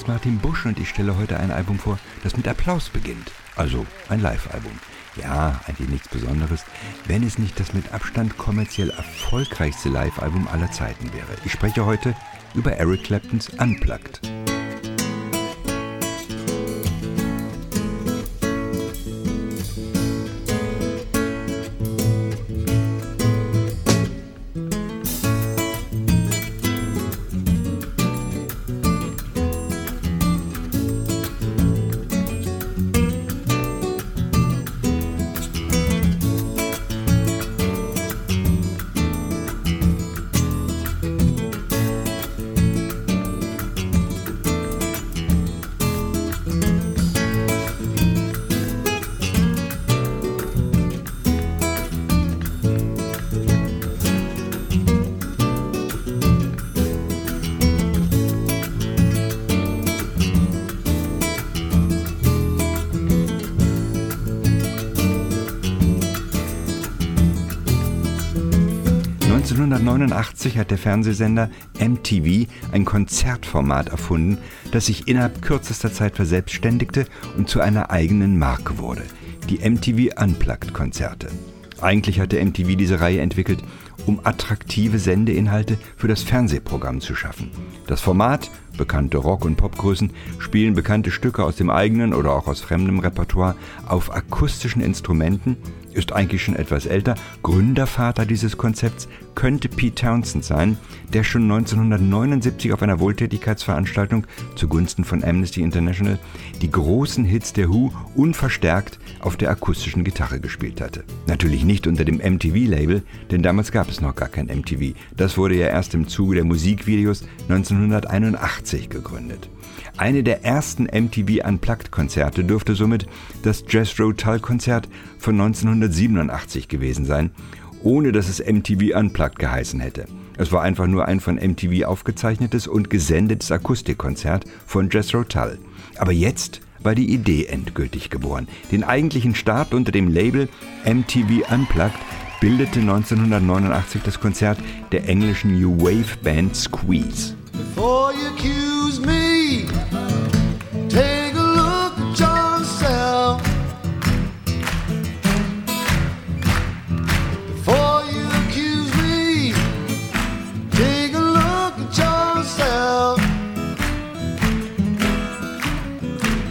Ist Martin Busch und ich stelle heute ein Album vor, das mit Applaus beginnt. Also ein Live-Album. Ja, eigentlich nichts Besonderes, wenn es nicht das mit Abstand kommerziell erfolgreichste Live-Album aller Zeiten wäre. Ich spreche heute über Eric Claptons Unplugged. 1989 hat der Fernsehsender MTV ein Konzertformat erfunden, das sich innerhalb kürzester Zeit verselbstständigte und zu einer eigenen Marke wurde. Die MTV Unplugged Konzerte. Eigentlich hatte MTV diese Reihe entwickelt, um attraktive Sendeinhalte für das Fernsehprogramm zu schaffen. Das Format, bekannte Rock- und Popgrößen, spielen bekannte Stücke aus dem eigenen oder auch aus fremdem Repertoire auf akustischen Instrumenten ist eigentlich schon etwas älter. Gründervater dieses Konzepts könnte Pete Townsend sein, der schon 1979 auf einer Wohltätigkeitsveranstaltung zugunsten von Amnesty International die großen Hits der Who unverstärkt auf der akustischen Gitarre gespielt hatte. Natürlich nicht unter dem MTV-Label, denn damals gab es noch gar kein MTV. Das wurde ja erst im Zuge der Musikvideos 1981 gegründet. Eine der ersten MTV Unplugged-Konzerte dürfte somit das Jazz Rotal-Konzert von 1987 gewesen sein, ohne dass es MTV Unplugged geheißen hätte. Es war einfach nur ein von MTV aufgezeichnetes und gesendetes Akustikkonzert von Jazz Rotal. Aber jetzt war die Idee endgültig geboren. Den eigentlichen Start unter dem Label MTV Unplugged bildete 1989 das Konzert der englischen New Wave Band Squeeze. Before you accuse me, take a look at yourself. Before you accuse me, take a look at yourself.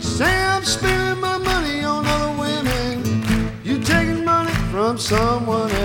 Say I'm spending my money on other women, You're taking money from someone else.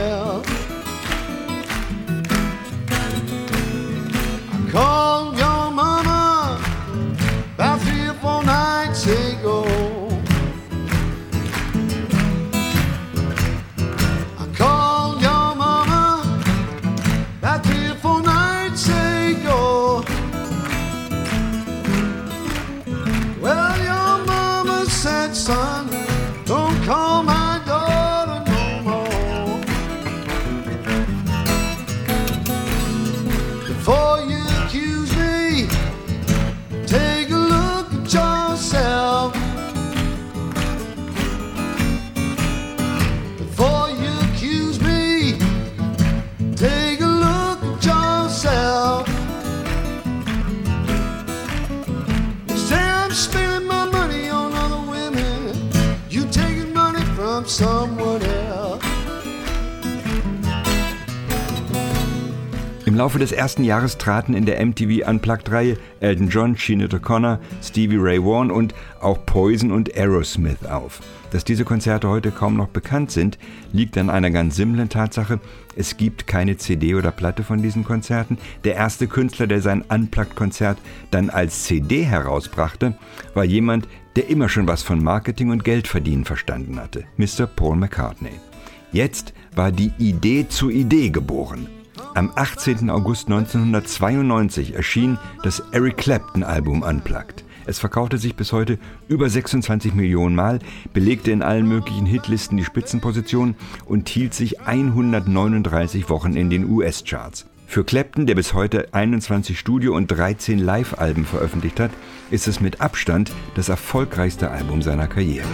Laufe des ersten Jahres traten in der MTV Unplugged-Reihe Elton John, Sinead O'Connor, Stevie Ray Vaughan und auch Poison und Aerosmith auf. Dass diese Konzerte heute kaum noch bekannt sind, liegt an einer ganz simplen Tatsache. Es gibt keine CD oder Platte von diesen Konzerten. Der erste Künstler, der sein Unplugged-Konzert dann als CD herausbrachte, war jemand, der immer schon was von Marketing und Geldverdienen verstanden hatte, Mr. Paul McCartney. Jetzt war die Idee zu Idee geboren. Am 18. August 1992 erschien das Eric Clapton Album Unplugged. Es verkaufte sich bis heute über 26 Millionen Mal, belegte in allen möglichen Hitlisten die Spitzenposition und hielt sich 139 Wochen in den US-Charts. Für Clapton, der bis heute 21 Studio- und 13 Live-Alben veröffentlicht hat, ist es mit Abstand das erfolgreichste Album seiner Karriere.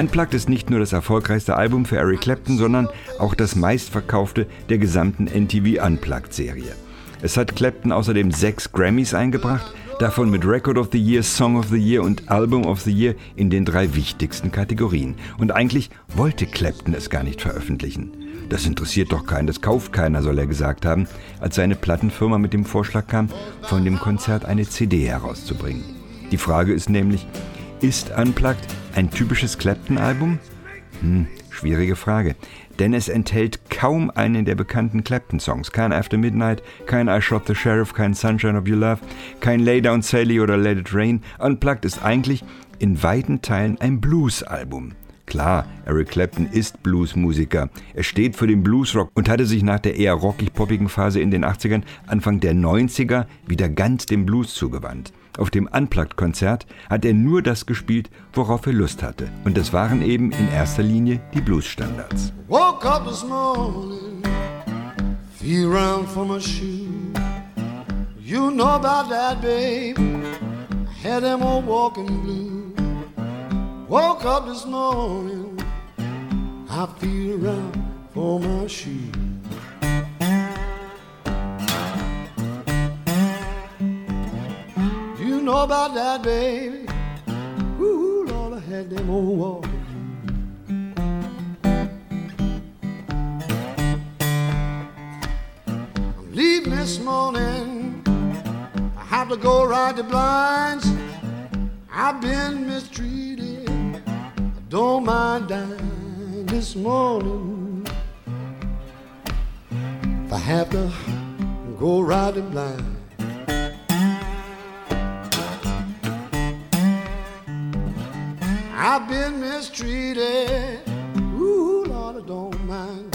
Unplugged ist nicht nur das erfolgreichste Album für Eric Clapton, sondern auch das meistverkaufte der gesamten NTV Unplugged-Serie. Es hat Clapton außerdem sechs Grammys eingebracht, davon mit Record of the Year, Song of the Year und Album of the Year in den drei wichtigsten Kategorien. Und eigentlich wollte Clapton es gar nicht veröffentlichen. Das interessiert doch keinen, das kauft keiner, soll er gesagt haben, als seine Plattenfirma mit dem Vorschlag kam, von dem Konzert eine CD herauszubringen. Die Frage ist nämlich, ist Unplugged ein typisches Clapton-Album? Hm, schwierige Frage. Denn es enthält kaum einen der bekannten Clapton-Songs. Kein After Midnight, kein I Shot the Sheriff, kein Sunshine of Your Love, kein Lay Down Sally oder Let It Rain. Unplugged ist eigentlich in weiten Teilen ein Blues-Album. Klar, Eric Clapton ist Bluesmusiker. Er steht für den Bluesrock und hatte sich nach der eher rockig-poppigen Phase in den 80ern, Anfang der 90er wieder ganz dem Blues zugewandt. Auf dem Unplugged-Konzert hat er nur das gespielt, worauf er Lust hatte. Und das waren eben in erster Linie die Blues-Standards. Woke up this morning, feel around for my shoe. You know about that, babe. I had them all walking blue. Woke up this morning, I feel around for my shoe. Know about that, baby. Ooh, Lord, I had them old walls. I'm leaving this morning. I have to go ride the blinds. I've been mistreated. I don't mind dying this morning. If I have to go ride the blinds. I've been mistreated. Ooh, Lord, I don't mind.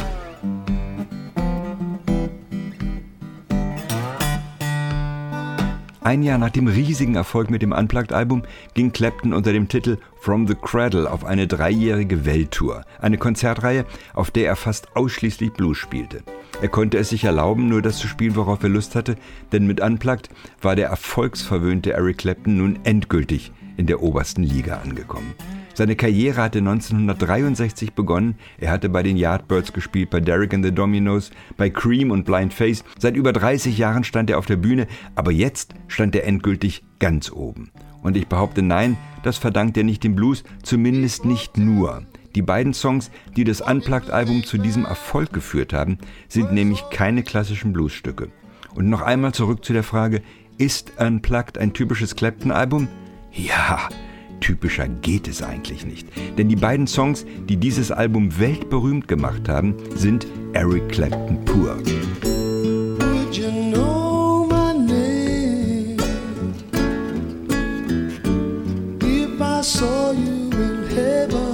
Ein Jahr nach dem riesigen Erfolg mit dem Unplugged-Album ging Clapton unter dem Titel From the Cradle auf eine dreijährige Welttour, eine Konzertreihe, auf der er fast ausschließlich Blues spielte. Er konnte es sich erlauben, nur das zu spielen, worauf er Lust hatte, denn mit Unplugged war der erfolgsverwöhnte Eric Clapton nun endgültig in der obersten Liga angekommen. Seine Karriere hatte 1963 begonnen. Er hatte bei den Yardbirds gespielt, bei Derek and the Dominos, bei Cream und Blind Face. Seit über 30 Jahren stand er auf der Bühne, aber jetzt stand er endgültig ganz oben. Und ich behaupte, nein, das verdankt er nicht dem Blues, zumindest nicht nur. Die beiden Songs, die das Unplugged-Album zu diesem Erfolg geführt haben, sind nämlich keine klassischen Bluesstücke. Und noch einmal zurück zu der Frage, ist Unplugged ein typisches Clapton-Album? Ja, Typischer geht es eigentlich nicht. Denn die beiden Songs, die dieses Album weltberühmt gemacht haben, sind Eric Clapton pur. Tears in Heaven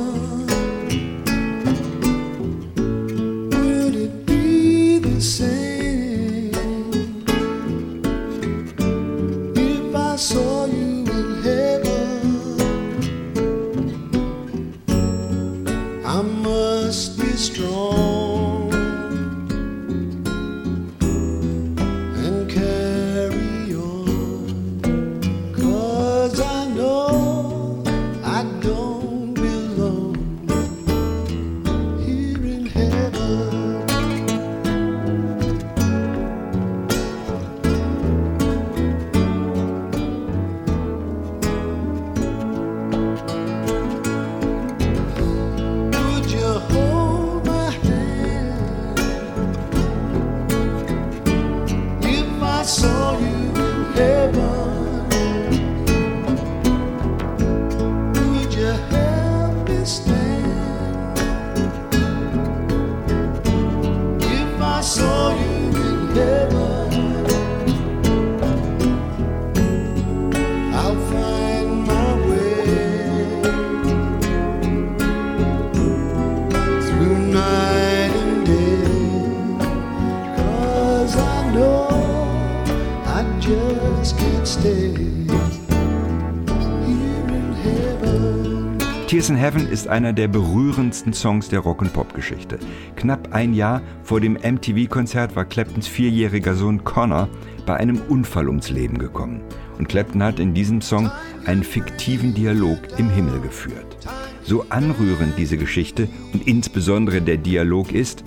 ist einer der berührendsten Songs der Rock- und Pop-Geschichte. Knapp ein Jahr vor dem MTV-Konzert war Claptons vierjähriger Sohn Connor bei einem Unfall ums Leben gekommen. Und Clapton hat in diesem Song einen fiktiven Dialog im Himmel geführt. So anrührend diese Geschichte und insbesondere der Dialog ist,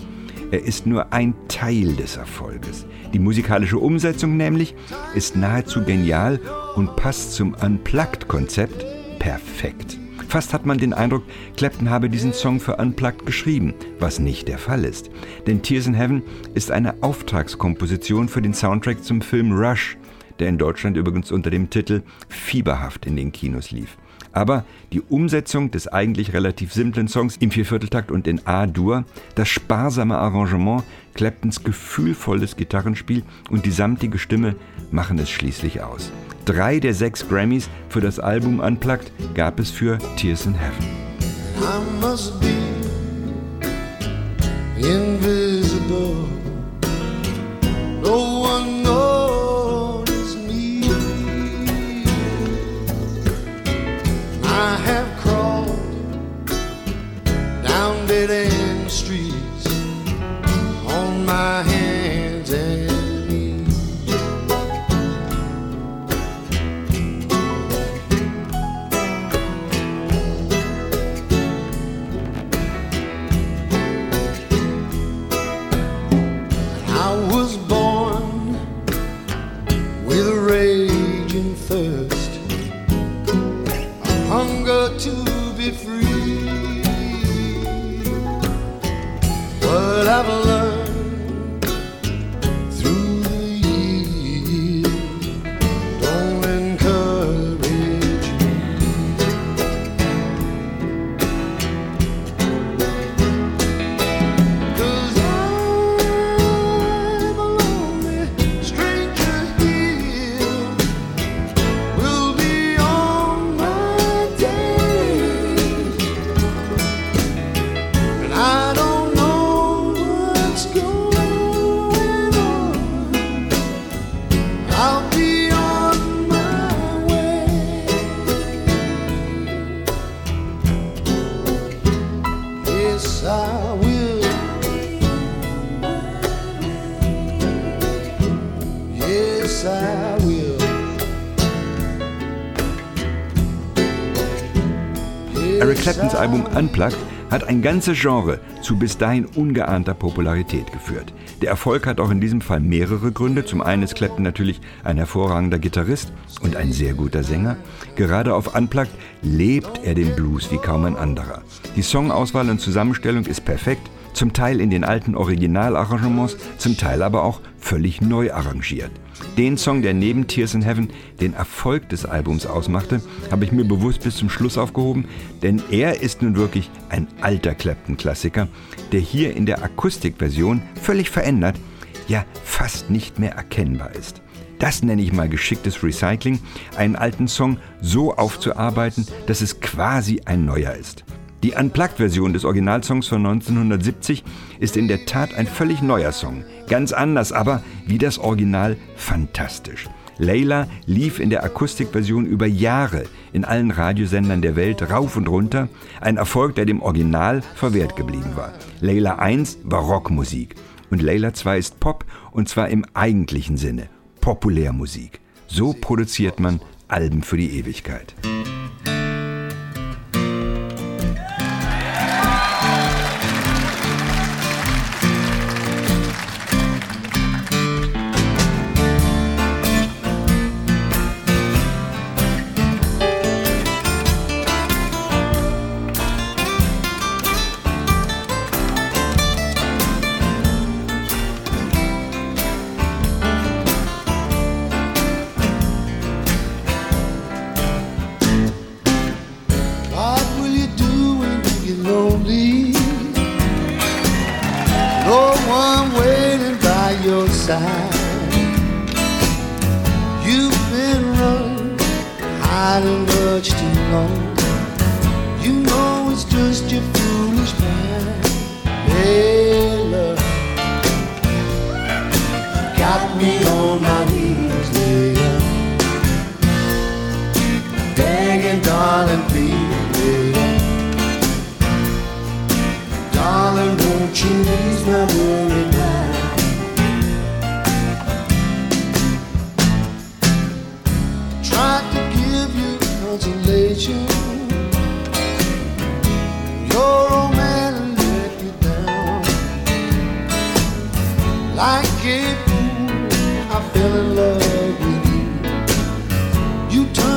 er ist nur ein Teil des Erfolges. Die musikalische Umsetzung nämlich ist nahezu genial und passt zum Unplugged-Konzept perfekt. Fast hat man den Eindruck, Clapton habe diesen Song für Unplugged geschrieben, was nicht der Fall ist. Denn Tears in Heaven ist eine Auftragskomposition für den Soundtrack zum Film Rush, der in Deutschland übrigens unter dem Titel Fieberhaft in den Kinos lief. Aber die Umsetzung des eigentlich relativ simplen Songs im Viervierteltakt und in A-Dur, das sparsame Arrangement, Claptons gefühlvolles Gitarrenspiel und die samtige Stimme machen es schließlich aus. Drei der sechs Grammys für das Album Unplugged gab es für Tears in Heaven. I must be invisible. No one notices Eric Claptons Album Unplugged hat ein ganzes Genre zu bis dahin ungeahnter Popularität geführt. Der Erfolg hat auch in diesem Fall mehrere Gründe. Zum einen ist Clapton natürlich ein hervorragender Gitarrist und ein sehr guter Sänger. Gerade auf Unplugged lebt er den Blues wie kaum ein anderer. Die Songauswahl und Zusammenstellung ist perfekt, zum Teil in den alten Originalarrangements, zum Teil aber auch völlig neu arrangiert. Den Song, der neben Tears in Heaven den Erfolg des Albums ausmachte, habe ich mir bewusst bis zum Schluss aufgehoben, denn er ist nun wirklich ein alter Clapton-Klassiker, der hier in der Akustikversion völlig verändert, ja fast nicht mehr erkennbar ist. Das nenne ich mal geschicktes Recycling, einen alten Song so aufzuarbeiten, dass es quasi ein neuer ist. Die Unplugged-Version des Originalsongs von 1970 ist in der Tat ein völlig neuer Song. Ganz anders, aber wie das Original fantastisch. Layla lief in der Akustikversion über Jahre in allen Radiosendern der Welt rauf und runter, ein Erfolg, der dem Original verwehrt geblieben war. Layla 1 war Rockmusik und Layla 2 ist Pop und zwar im eigentlichen Sinne. Populärmusik. So produziert man Alben für die Ewigkeit. You ease